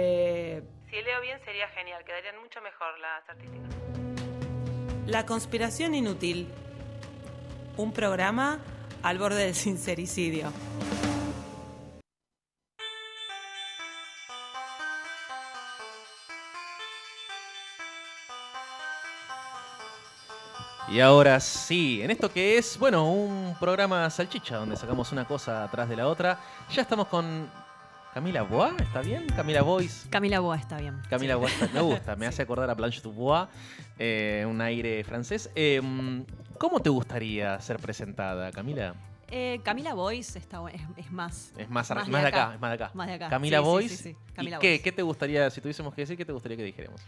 Eh, Si leo bien sería genial, quedarían mucho mejor las artísticas. La conspiración inútil. Un programa al borde del sincericidio. Y ahora sí, en esto que es, bueno, un programa salchicha donde sacamos una cosa atrás de la otra. Ya estamos con Camila Bois, ¿está bien? Camila Bois. Camila Boa está bien. Camila Sí. Bois, está- me gusta, me hace acordar a Blanche Dubois, eh, un aire francés. Eh, ¿Cómo te gustaría ser presentada, Camila? Eh, Camila Boys está es, es más. Es más, Más de más de acá, acá. es más de acá. Más de acá. Camila Sí, sí, sí, ¿Y Camila qué, te gustaría, si tuviésemos que decir, qué te gustaría que dijéramos?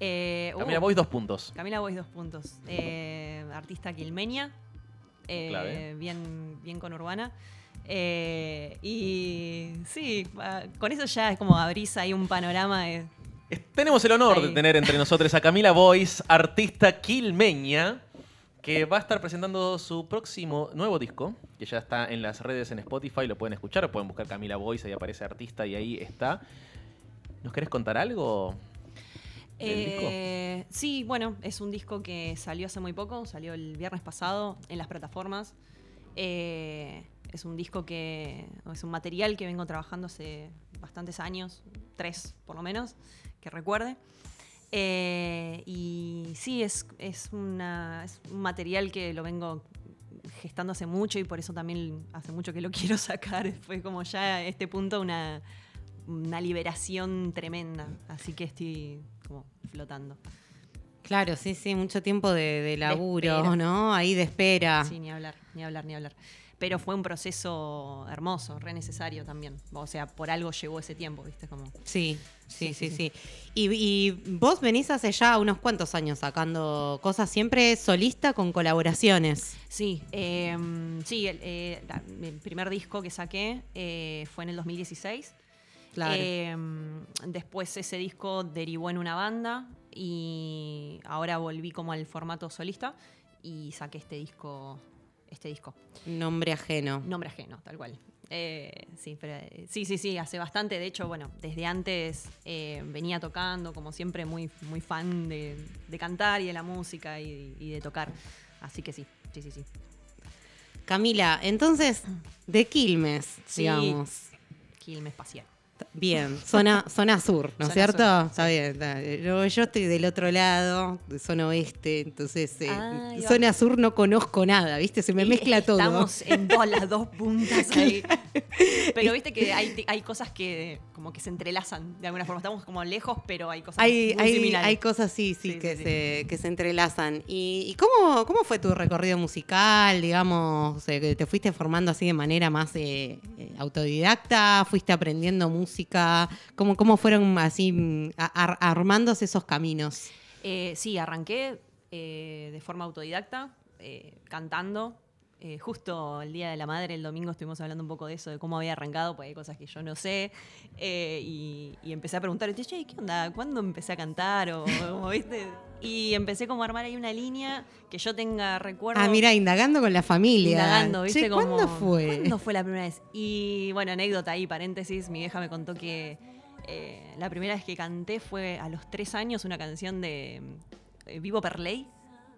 Eh, uh, Camila Bois, dos puntos. Camila Boys, dos puntos. Eh, artista quilmeña. bien, bien con urbana. Eh, y sí, ah, con eso ya es como abrís ahí un panorama de. Tenemos el honor de tener entre nosotros a Camila Bois, artista quilmeña, que va a estar presentando su próximo nuevo disco, que ya está en las redes en Spotify, lo pueden escuchar, pueden buscar Camila Bois, ahí aparece artista y ahí está. ¿Nos querés contar algo? disco? Eh, sí, bueno, es un disco que salió hace muy poco, salió el viernes pasado en las plataformas. Eh, es un disco que, es un material que vengo trabajando hace bastantes años, tres por lo menos, que recuerde. Eh, y sí, es, es, una, es un material que lo vengo gestando hace mucho y por eso también hace mucho que lo quiero sacar. Fue como ya a este punto una, una liberación tremenda. Así que estoy como flotando. Claro, sí, sí, mucho tiempo de, de laburo. ¿no? Ahí de espera. Sí, ni hablar, ni hablar, ni hablar. Pero fue un proceso hermoso, re necesario también. O sea, por algo llegó ese tiempo, ¿viste? Como... Sí, sí, Sí, sí, sí, sí. Y, y vos venís hace ya unos cuantos años sacando cosas siempre solista con colaboraciones. Sí, eh, sí, el, eh, el primer disco que saqué eh, fue en el 2016. Claro. Eh, después ese disco derivó en una banda y ahora volví como al formato solista y saqué este disco, este disco. Nombre ajeno. Nombre ajeno, tal cual. Eh, sí, pero, eh, sí, sí, sí, hace bastante. De hecho, bueno, desde antes eh, venía tocando, como siempre, muy, muy fan de, de cantar y de la música y, y de tocar. Así que sí, sí, sí, sí. Camila, entonces, de Quilmes, Sí. digamos. Quilmes espacial. Bien, zona, zona sur, ¿no es cierto? sur, Está bien. está bien. Yo, yo estoy del otro lado, de zona oeste, entonces eh, Ah, zona sur no conozco nada, ¿viste? Se me Y mezcla todo. Estamos en todas las dos puntas ahí. Pero viste que hay, hay cosas que como que se entrelazan de alguna forma. Estamos como lejos, pero hay cosas Hay, muy hay, similares. hay cosas sí, sí, Sí, que, sí, sí. Se, que se entrelazan. ¿Y, y cómo, cómo fue tu recorrido musical? Digamos, eh, ¿te fuiste formando así de manera más eh, eh, autodidacta? ¿Fuiste aprendiendo música? ¿Cómo, cómo fueron así mm, armándose esos caminos? Eh, sí, arranqué eh, de forma autodidacta, eh, cantando. Eh, justo el Día de la Madre, el domingo, estuvimos hablando un poco de eso, de cómo había arrancado, porque hay cosas que yo no sé. Eh, y, y empecé a preguntar, che, ¿qué onda? ¿Cuándo empecé a cantar? O, como, ¿viste? Y empecé como a armar ahí una línea que yo tenga recuerdo. Ah, mira, indagando con la familia. Indagando, ¿viste? Che, Como, ¿Cuándo fue? ¿Cuándo fue la primera vez? Y bueno, anécdota ahí, paréntesis, mi vieja me contó que eh, la primera vez que canté fue a los tres años una canción de Vivo per Ley.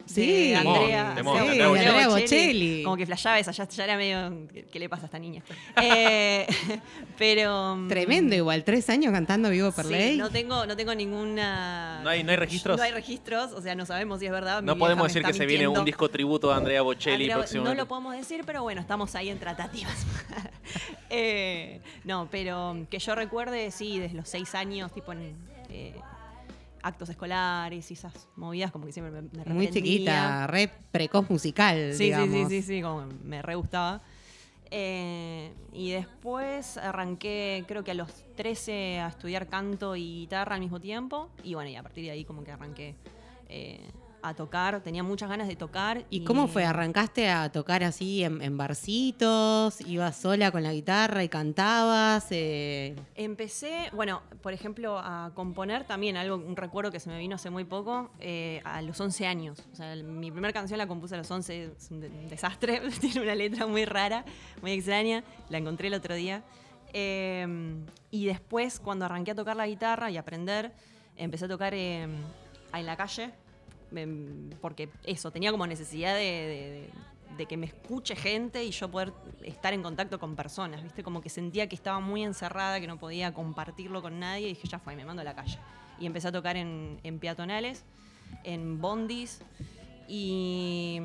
Sí, de Andrea, Temón, sí, Andrea Bocelli. Andrea Bocelli. Como que flashaba esa, ya, ya era medio. ¿Qué, le pasa a esta niña? Eh, pero. mm, Tremendo igual, tres años cantando Vivo per sí, Ley. no tengo, no tengo ninguna. ¿No hay- no hay registros? No hay registros, o sea, no sabemos si es verdad. No podemos decir que se viene un disco tributo a Andrea Bocelli Andrea, próximamente. no lo podemos decir, pero bueno, estamos ahí en tratativas. Eh, no, pero que yo recuerde, sí, desde los seis años, tipo en eh, actos escolares y esas movidas, como que siempre me, me Muy chiquita, re precoz musical, Sí, sí, sí, sí, sí, como me re gustaba. Eh, y después arranqué, creo que a los 13, a estudiar canto y guitarra al mismo tiempo. Y bueno, y a partir de ahí como que arranqué eh, a tocar. Tenía muchas ganas de tocar. ¿Y cómo fue? ¿Arrancaste a tocar así en, en barcitos? ¿Ibas sola con la guitarra y cantabas? Eh, Empecé, bueno, por ejemplo, a componer también, algo, un recuerdo que se me vino hace muy poco, eh, a los 11 años. O sea, el- mi primera canción la compuse a los 11, es un, de- un desastre, tiene una letra muy rara, muy extraña, la encontré el otro día. Eh, y después, cuando arranqué a tocar la guitarra y aprender, empecé a tocar eh, en la calle, porque eso, tenía como necesidad de, de- de que me escuche gente y yo poder estar en contacto con personas, ¿viste? Como que sentía que estaba muy encerrada, que no podía compartirlo con nadie y dije, ya fue, me mando a la calle. Y empecé a tocar en, en peatonales, en bondis y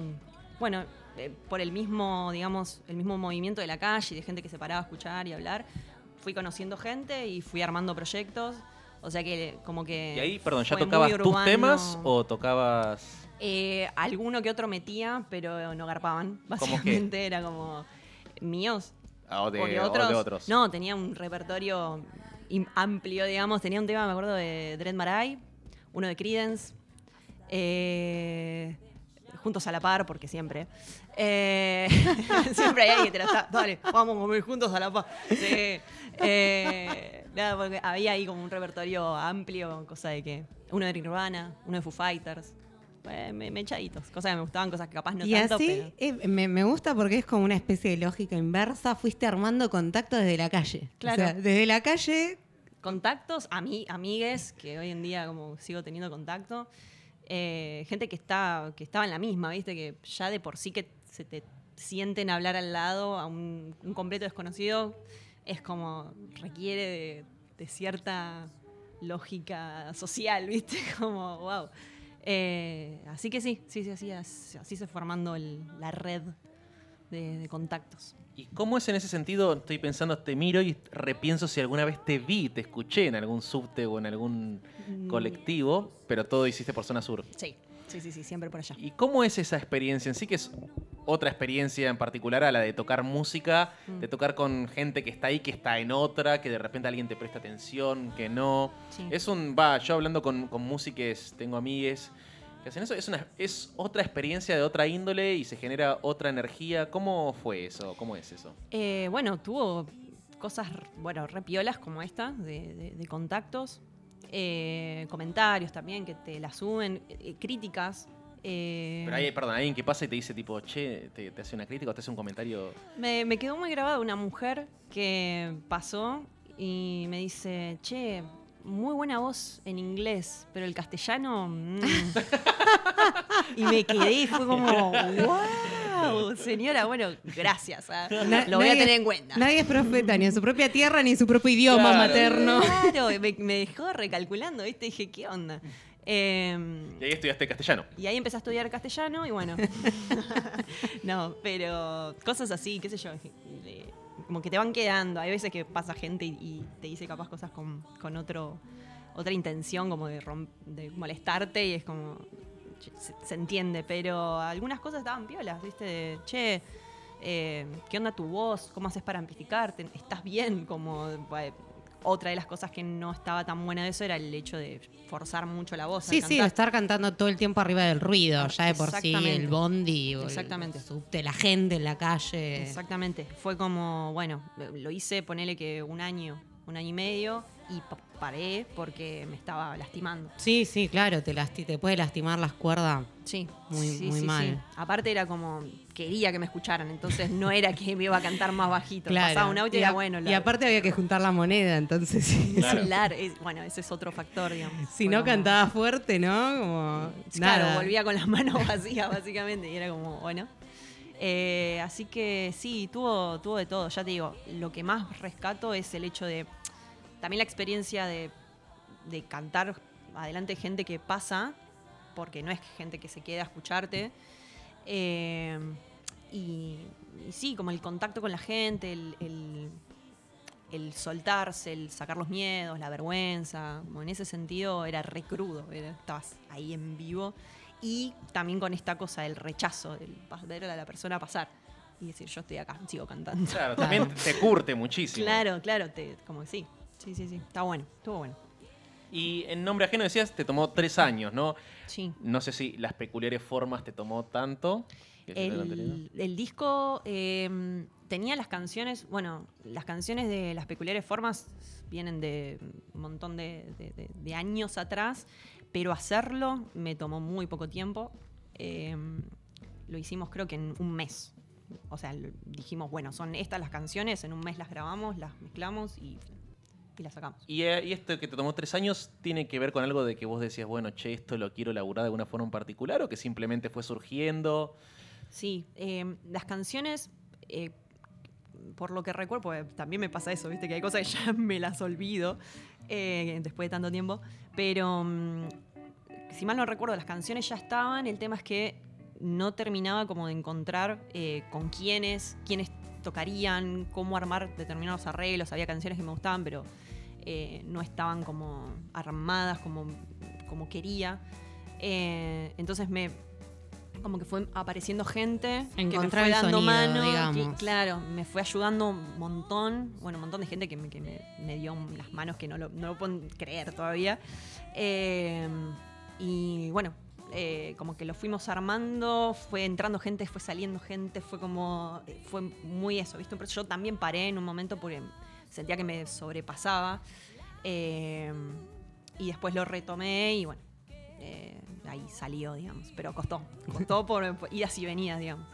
bueno, eh, por el mismo, digamos, el mismo movimiento de la calle y de gente que se paraba a escuchar y hablar, fui conociendo gente y fui armando proyectos. O sea que como que... Y ahí, perdón, ¿ya tocabas tus temas o tocabas...? Eh, alguno que otro metía, pero no garpaban. ¿Cómo Básicamente era como míos. Ah, o de, otros, de otros. No, tenía un repertorio amplio, digamos. Tenía un tema, me acuerdo, de Dread Marai, uno de Creedence, eh, Juntos a la par, porque siempre. Eh, siempre hay alguien que te la está. Dale, vamos a comer juntos a la par. Sí. Eh, nada, porque había ahí como un repertorio amplio, cosa de que. Uno de Nirvana, uno de Foo Fighters. Eh, me, me echaditos. Cosas que me gustaban, cosas que capaz no y tanto, así pero. eh, me, me gusta porque es como una especie de lógica inversa. Fuiste armando contacto desde la calle. Claro. O sea, desde la calle. contactos, a mí, amigues, que hoy en día como sigo teniendo contacto, eh, gente que está, que estaba en la misma, viste, que ya de por sí que se te sienten hablar al lado a un, un completo desconocido, es como requiere de, de cierta lógica social, viste, como wow. Eh, así que sí, sí, sí, así, así se formando el- la red de- de contactos. ¿Y cómo es en ese sentido? Estoy pensando, te miro y repienso si alguna vez te vi, te escuché en algún subte o en algún Mm. colectivo, pero todo hiciste por zona sur. Sí, sí, sí, sí, siempre por allá. ¿Y cómo es esa experiencia en sí? Que es otra experiencia en particular a la de tocar música, Mm. de tocar con gente que está ahí, que está en otra, que de repente alguien te presta atención, que no. Sí. Es un. Va, yo hablando con, con músicos, tengo amigues que hacen eso, es, una, es otra experiencia de otra índole y se genera otra energía. ¿Cómo fue eso? ¿Cómo es eso? Eh, bueno, tuvo cosas, bueno, repiolas como esta, de, de- de contactos, eh, comentarios también que te la suben, eh, críticas. Eh, Pero hay, perdón, alguien que pasa y te dice tipo, che, te, te hace una crítica o te hace un comentario. me, me quedó muy grabada una mujer que pasó y me dice, che, muy buena voz en inglés, pero el castellano... mm". y me quedé y fue como, wow, señora, bueno, gracias. ah, Na- lo voy a tener en cuenta. Nadie es profeta ni en su propia tierra ni en su propio idioma Claro. materno. Claro, me, me dejó recalculando, ¿viste? Dije, ¿qué onda? Eh, Y ahí estudiaste castellano. y ahí empecé a estudiar castellano y bueno. no, pero cosas así, qué sé yo. Como que te van quedando. Hay veces que pasa gente y, y te dice capaz cosas con, con otro, otra intención, como de, rom- de molestarte y es como. se entiende, pero algunas cosas estaban piolas, ¿viste? De, che, eh, ¿qué onda tu voz? ¿Cómo haces para amplificarte? ¿Estás bien? Como. eh, otra de las cosas que no estaba tan buena de eso era el hecho de forzar mucho la voz. al Sí, sí, cantar. estar cantando todo el tiempo arriba del ruido, ya de por sí, el bondi, o el Exactamente. subte, la gente en la calle. Exactamente. Fue como, bueno, lo hice, ponele que un año, un año y medio, y pa- paré porque me estaba lastimando. Sí, sí, claro, te, lasti- te puede lastimar las cuerdas. Sí, Muy- sí, muy sí, mal. sí. Aparte era como, quería que me escucharan, entonces no era que me iba a cantar más bajito. Claro. Pasaba un auto y, y, era bueno. y aparte había que juntar la moneda, entonces. Claro. Claro, es- bueno, ese es otro factor, digamos. si Fue no como- cantaba fuerte, ¿no? Como Claro, nada. volvía con las manos vacías, básicamente, y era como, bueno. Eh, así que sí, tuvo, tuvo de todo. Ya te digo, lo que más rescato es el hecho de. También la experiencia de, de cantar adelante de gente que pasa, porque no es gente que se queda a escucharte. Eh, y, y sí, como el contacto con la gente, el, el- el soltarse, el sacar los miedos, la vergüenza. Como en ese sentido era re crudo, era- estabas ahí en vivo. Y también con esta cosa del rechazo, del ver a la persona pasar y decir, yo estoy acá, sigo cantando. Claro, también te curte muchísimo. Claro, claro, te, como que sí. Sí, sí, sí. Está bueno, estuvo bueno. Y en nombre ajeno decías, te tomó tres años, ¿no? Sí. No sé si las peculiares formas te tomó tanto. El, el disco eh, tenía las canciones, bueno, las canciones de las peculiares formas vienen de un montón de, de- de- de años atrás, pero hacerlo me tomó muy poco tiempo. Eh, lo hicimos creo que en un mes, o sea, dijimos, bueno, son estas las canciones, en un mes las grabamos, las mezclamos y, y las sacamos. Y, eh, y esto que te tomó tres años tiene que ver con algo de que vos decías, bueno, che, esto lo quiero laburar de alguna forma en particular o que simplemente fue surgiendo. Sí, eh, las canciones, eh, por lo que recuerdo, porque también me pasa eso, viste, que hay cosas que ya me las olvido eh, después de tanto tiempo, pero mm, si mal no recuerdo, las canciones ya estaban, el tema es que no terminaba como de encontrar con quiénes, quiénes tocarían, cómo armar determinados arreglos, había canciones que me gustaban, pero eh, no estaban como armadas como, como quería. Eh, entonces me como que fue apareciendo gente que me fue dando sonido, mano. digamos. claro, me fue ayudando un montón. Bueno, un montón de gente que me, que me- me dio las manos que no lo, no lo pueden creer todavía. Eh, y bueno, eh, como que lo fuimos armando, fue entrando gente, fue saliendo gente, fue como. Fue muy eso, ¿viste? Pero yo también paré en un momento porque sentía que me sobrepasaba. Eh, y después lo retomé y bueno, eh, ahí salió, digamos. Pero costó, costó por, por idas y venidas, digamos.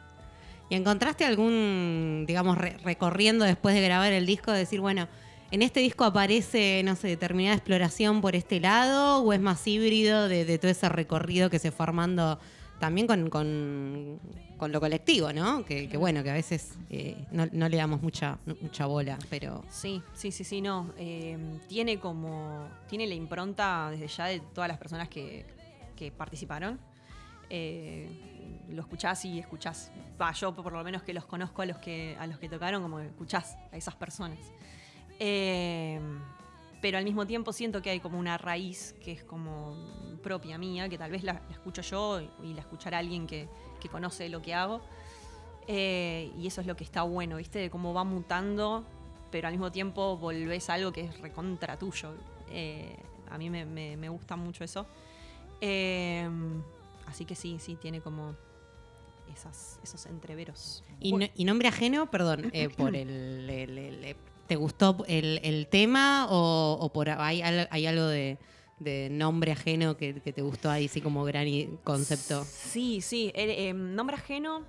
¿Y encontraste algún, digamos, re- recorriendo después de grabar el disco, de decir, bueno, en este disco aparece, no sé, determinada exploración por este lado, o es más híbrido de, de todo ese recorrido que se fue armando también con, con- con lo colectivo, ¿no? Que, que bueno, que a veces eh, no, no le damos mucha, mucha bola, pero Sí, sí, sí, sí, no. Eh, tiene como. Tiene la impronta desde ya de todas las personas que, que participaron. Eh, lo escuchás y escuchás. Va, yo por lo menos que los conozco a los que, a los que tocaron, como que escuchás a esas personas. Eh, pero al mismo tiempo siento que hay como una raíz que es como propia mía, que tal vez la, la escucho yo y la escuchará alguien que, que conoce lo que hago. Eh, y eso es lo que está bueno, ¿viste? De cómo va mutando, pero al mismo tiempo volvés a algo que es recontra tuyo. Eh, a mí me, me- me gusta mucho eso. Eh, así que sí, sí, tiene como esas, esos entreveros. Y, no- y nombre ajeno, perdón, por el, el- el- el- ¿Te gustó el, el tema o, o por hay, hay algo de, de nombre ajeno que, que te gustó ahí, sí, como gran concepto? Sí, sí. el, eh, nombre ajeno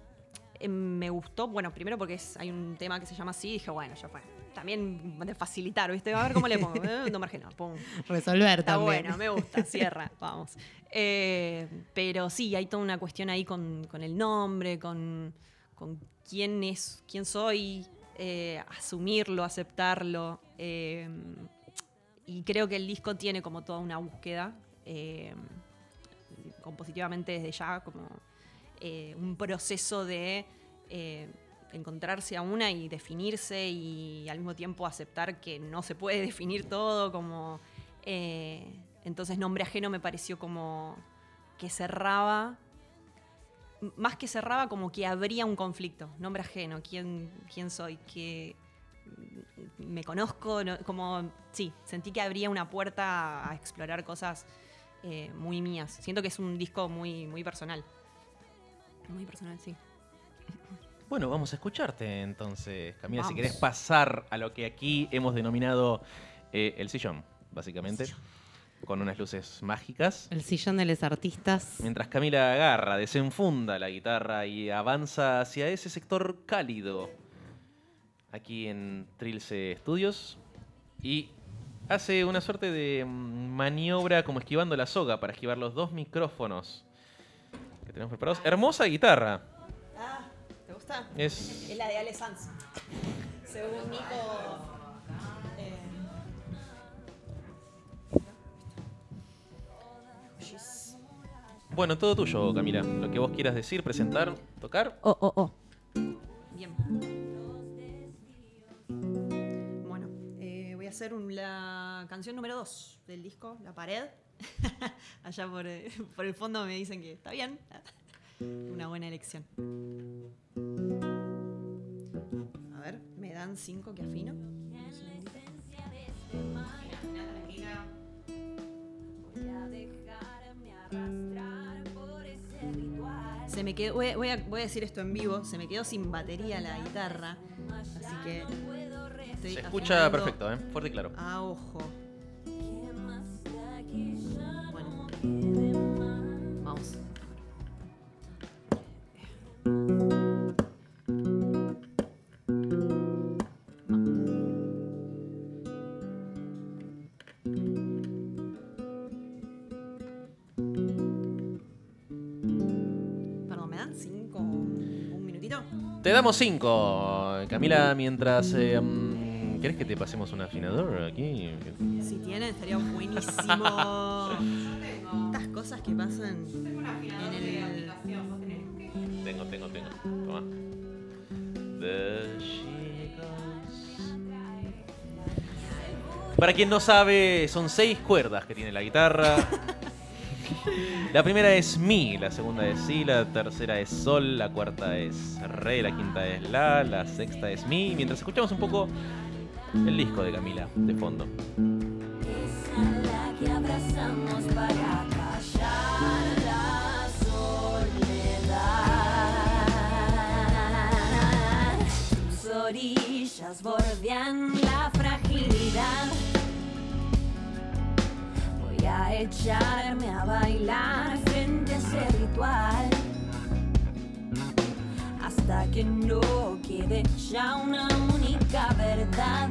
eh, me gustó. Bueno, primero porque es, hay un tema que se llama así. Dije, bueno, ya fue. También de facilitar, ¿viste? A ver cómo le pongo. Eh, nombre ajeno. Pum. Resolver Está también. bueno, me gusta, cierra, vamos. Eh, pero sí, hay toda una cuestión ahí con, con el nombre, con, con quién es, quién soy, eh, asumirlo, aceptarlo. eh, y creo que el disco tiene como toda una búsqueda, eh, compositivamente desde ya, como eh, un proceso de encontrarse a una y definirse y al mismo tiempo aceptar que no se puede definir todo, como... entonces nombre ajeno me pareció como que cerraba, más que cerraba, como que habría un conflicto. Nombre ajeno, quién, quién soy, que me conozco, no- como sí, sentí que habría una puerta a explorar cosas eh, muy mías. Siento que es un disco muy, muy personal. Muy personal, sí. Bueno, vamos a escucharte entonces, Camila, si querés pasar a lo que aquí hemos denominado eh, el sillón, básicamente, con unas luces mágicas. El sillón de los artistas. Mientras Camila agarra, desenfunda la guitarra y avanza hacia ese sector cálido, aquí en Trilce Studios, y hace una suerte de mm, maniobra como esquivando la soga para esquivar los dos micrófonos que tenemos preparados. Hermosa guitarra. Ah, ¿te gusta? Es Es la de Ale Sanz. Según Nico. Bueno, todo tuyo, Camila. Lo que vos quieras decir, presentar, tocar. Oh, oh, oh. Bien. Bueno, eh, voy a hacer un- la canción número 2 del disco, La Pared. Allá por, eh, por el fondo me dicen que está bien. Una buena elección. A ver, ¿me dan 5 que afino? Un segundito. Se me quedó, voy a, voy a- voy a decir esto en vivo, se me quedó sin batería la guitarra, así que estoy Se escucha perfecto, ¿eh? Fuerte y claro. A ojo. Te damos 5. Camila, mientras... eh, mm, ¿Querés que te pasemos un afinador aquí? Si tienen, estaría buenísimo. Estas cosas que pasan en el. Tengo, tengo, tengo. Toma. Goes. Para quien no sabe, son seis cuerdas que tiene la guitarra. La primera es Mi, la segunda es Si, la tercera es Sol, la cuarta es Re, la quinta es La, la sexta es Mi. Mientras escuchamos un poco el disco de Camila de fondo. la que abrazamos para callar la soledad. Tus orillas bordean la fragilidad. A echarme a bailar frente a ese ritual. Hasta que no quede ya una única verdad.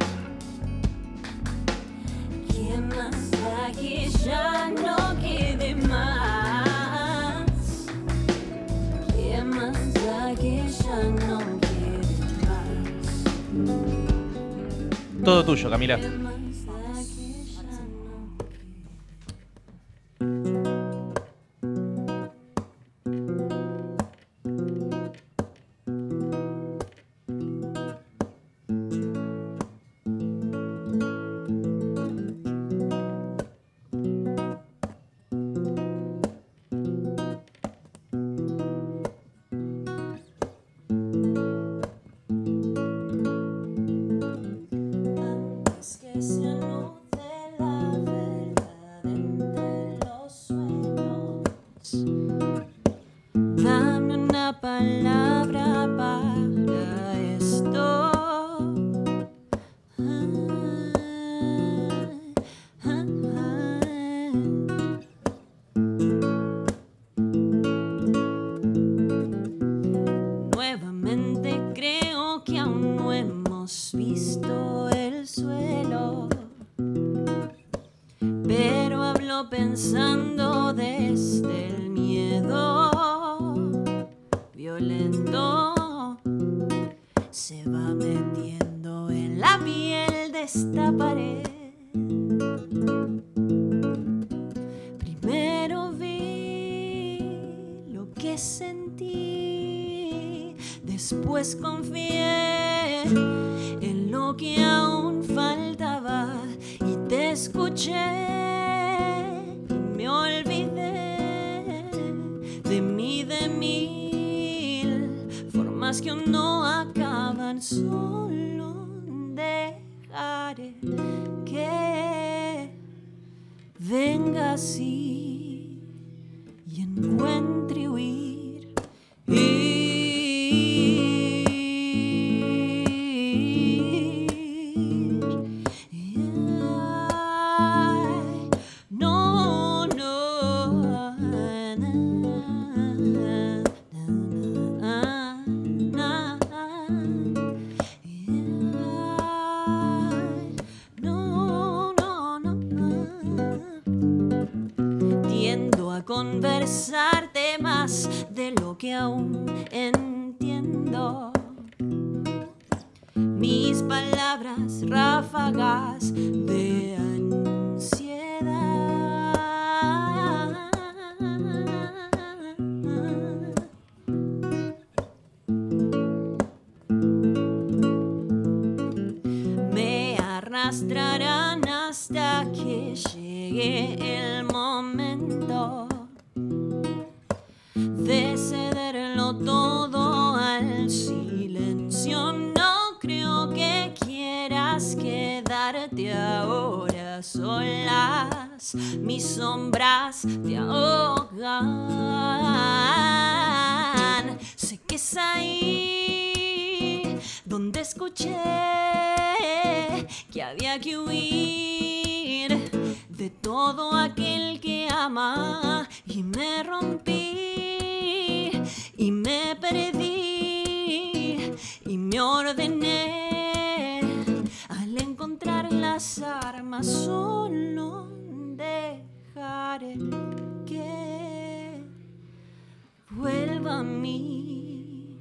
¿Qué más da que ya no quede más? ¿Qué más da que ya no quede más? Todo tuyo, Camila. Pensando desde el miedo violento. Se va metiendo en la piel de esta pared. Primero vi lo que sentí, después confié en lo que aún faltaba y te escuché no acaban, solo dejaré que venga así quedarte ahora solas. Mis sombras te ahogan. Sé que es ahí donde escuché que había que huir de todo aquel que ama y me rompí y me perdí y me ordené las armas solo dejaré que vuelva a mí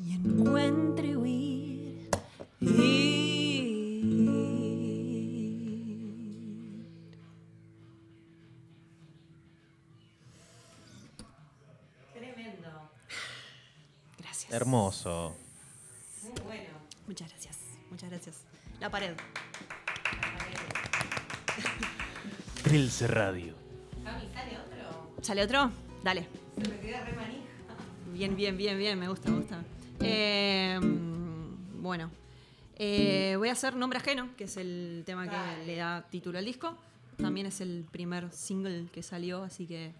y encuentre huir. Ir. Tremendo. Gracias. Hermoso. Muy bueno. Muchas gracias. Muchas gracias. La pared. Trilce Radio. Cami, ¿sale otro? ¿Sale otro? Dale. Se me queda re manija. Bien, bien, bien, bien. Me gusta, me gusta. Eh, bueno. Eh, voy a hacer Nombre Ajeno, que es el tema que Dale. le da título al disco. También es el primer single que salió, así que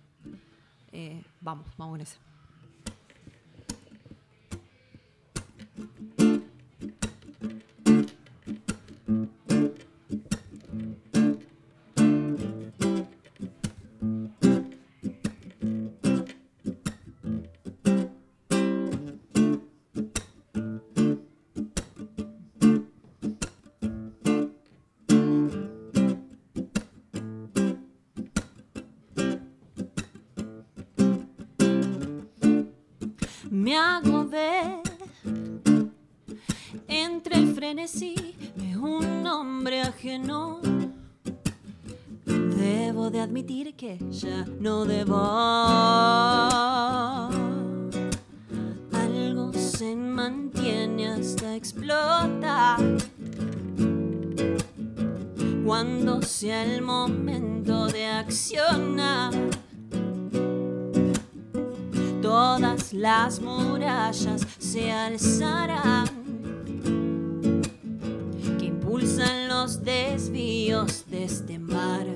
eh, vamos, vamos con ese. Entre el frenesí de un hombre ajeno. Debo de admitir que ya no debo. Algo se mantiene hasta explotar. Cuando sea el momento de accionar todas las murallas se alzarán, que impulsan los desvíos de este mar.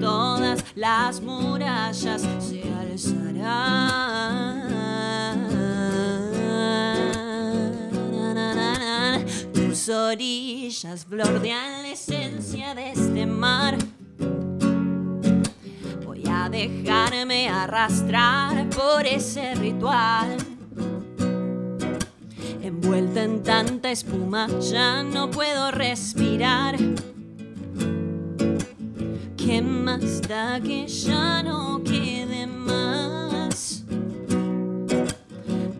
Todas las murallas se alzarán. Tus orillas bordean la esencia de este mar. Dejarme arrastrar por ese ritual. Envuelta en tanta espuma, ya no puedo respirar. ¿Qué más da que ya no quede más?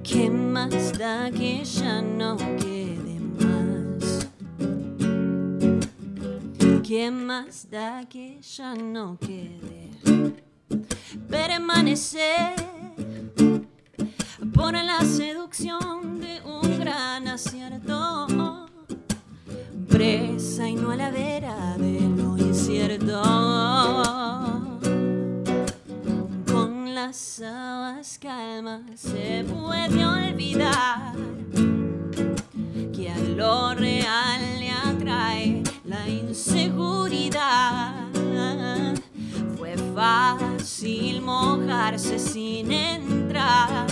¿Qué más da que ya no quede más? ¿Qué más da que ya no quede? Permanecer por la seducción de un gran acierto. Presa y no a la vera de lo incierto. Con las aguas calmas se puede olvidar que a lo real le atrae la inseguridad. Fue fácil mojarse sin entrar.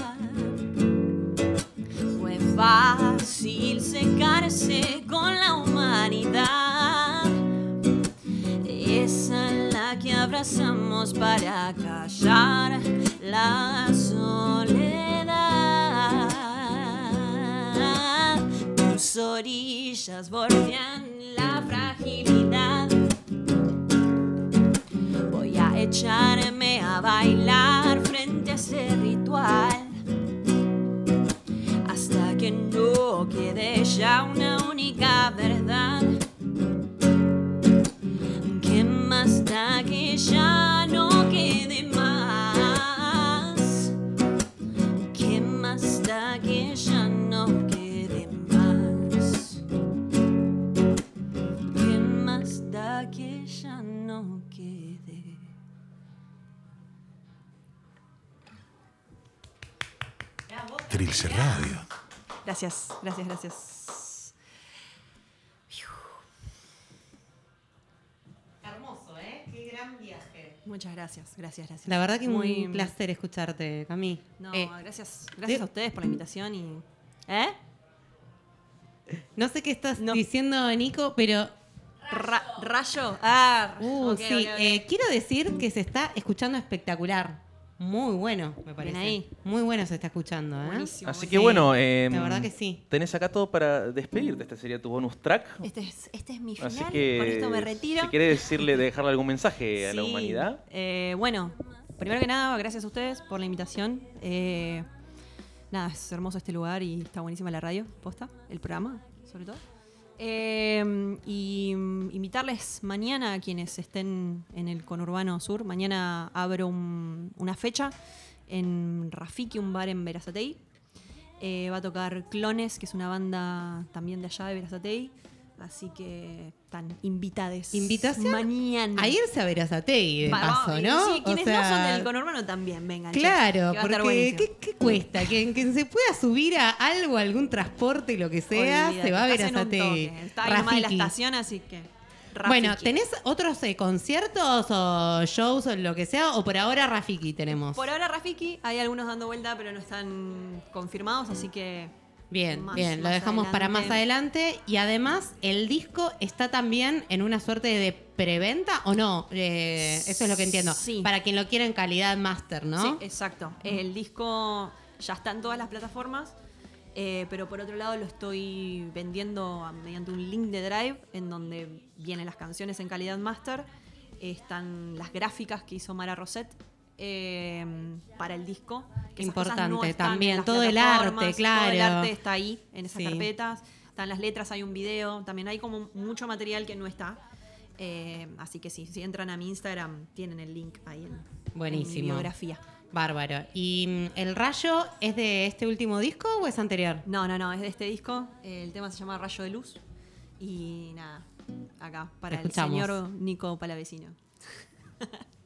Fue fácil secarse con la humanidad. Esa es la que abrazamos para callar la soledad. Tus orillas bordean echarme a bailar frente a ese ritual. Hasta que no quede ya una única verdad. ¿Qué más da que ya Trilce Radio. Gracias, gracias, gracias. Hermoso, ¿eh? Qué gran viaje. Muchas gracias, gracias, gracias. La verdad que Muy- un placer escucharte, Cami. No, Eh, gracias, gracias a ustedes por la invitación y. ¿Eh? no sé qué estás No. diciendo, Nico, pero Ra- ¿Rayo? Ah, uh, sí, eh, quiero decir que se está escuchando espectacular. Muy bueno, me parece. ahí. Muy bueno se está escuchando, ¿eh? Buenísimo. Así que bueno, eh, la verdad que sí. Tenés acá todo para despedirte. Este sería tu bonus track. Este es, este es mi final. Así que Con esto me retiro. si querés decirle, dejarle algún mensaje a la humanidad. Eh, bueno, primero que nada, gracias a ustedes por la invitación. Eh, nada, es hermoso este lugar y está buenísima la radio, posta, el programa, sobre todo. Eh, y mm, invitarles mañana a quienes estén en el conurbano sur. Mañana abro un- una fecha en Rafiki, un bar en Verazatei. Eh, va a tocar Clones, que es una banda también de allá de Verazatei. Así que están invitades. ¿Invitación? Mañana. A irse a Verazategui, de Va- paso, ¿no? Sí, quienes O sea, no son del conurbano también, vengan. Claro, a porque. ¿qué, qué cuesta? Que, que se pueda subir a algo, algún transporte, lo que sea, Olvídate, se va a ver a toque. Está ahí nomás de la estación, así que. Bueno. ¿tenés otros eh, conciertos o shows o lo que sea? ¿O por ahora Rafiki tenemos? Por ahora Rafiki, hay algunos dando vuelta, pero no están confirmados, así que. Bien, más- bien, lo dejamos para más adelante. Y además, ¿el disco está también en una suerte de preventa o no? Eh, eso es lo que entiendo. Sí. Para quien lo quiera en calidad master, ¿no? Sí, exacto. El disco ya está en todas las plataformas, eh, pero por otro lado lo estoy vendiendo mediante un link de Drive en donde vienen las canciones en calidad master, están las gráficas que hizo Mara Roset eh, para el disco. que Importante, en también, todo el arte, Todo el claro. arte está ahí, en esas Sí. carpetas. Están las letras, hay un video, también hay como mucho material que no está. Eh, así que sí, si entran a mi Instagram, tienen el link ahí en, en mi Buenísimo. biografía. Bárbaro. ¿Y mm, el rayo es de este último disco o es anterior? No, no, no, es de este disco. El tema se llama Rayo de Luz. Y nada, acá, para el señor Nico Palavecino.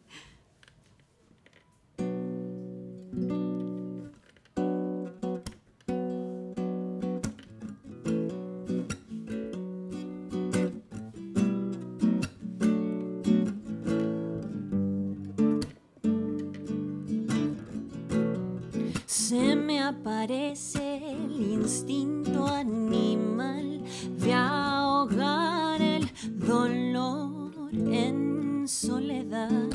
Se me aparece el instinto animal de ahogar el dolor en soledad.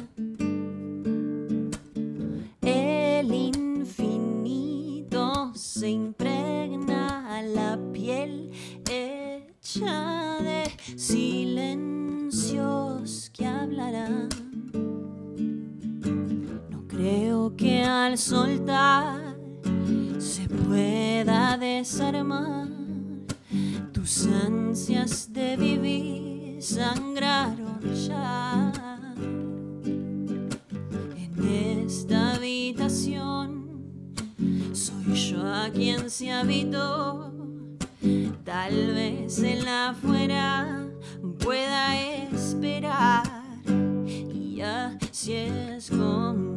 Ansias de vivir sangraron ya. En esta habitación soy yo a quien se habitó. Tal vez en la afuera pueda esperar y así es como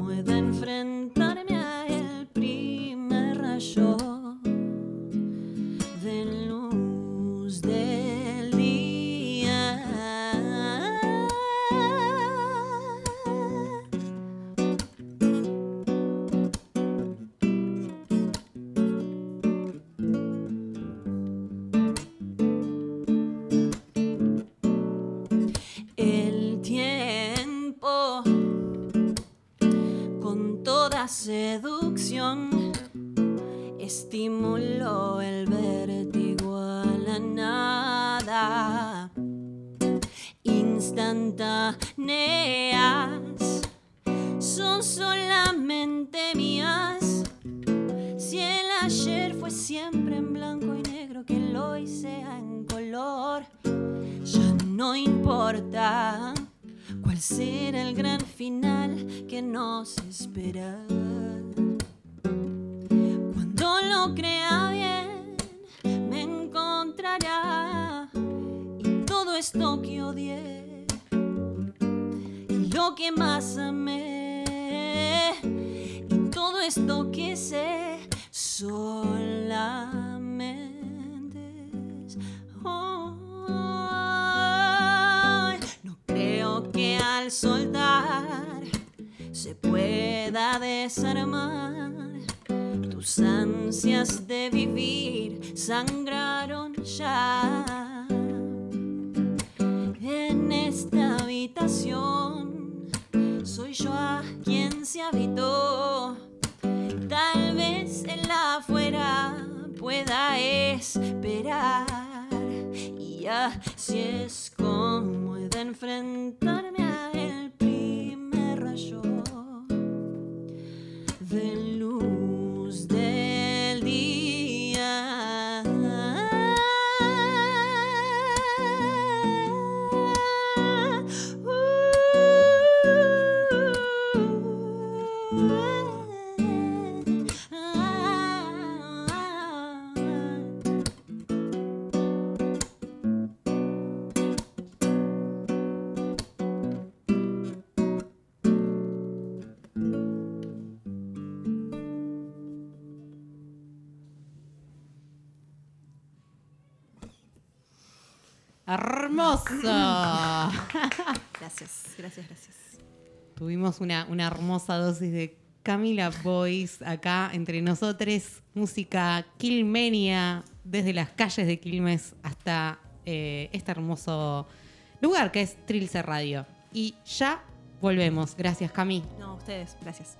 todo esto que odié y lo que más amé y todo esto que sé solamente es hoy. No creo que al soltar se pueda desarmar. Tus ansias de vivir sangraron ya esta habitación. Soy yo a quien se habitó. Tal vez en la afuera pueda esperar. Y así es como he de enfrentarme a el primer rayo del Gracias, gracias, gracias. Tuvimos una, una hermosa dosis de Camila Boys acá entre nosotros. Música Quilmenia, desde las calles de Quilmes hasta eh, este hermoso lugar que es Trilce Radio. Y ya volvemos. Gracias, Cami. No, ustedes, gracias.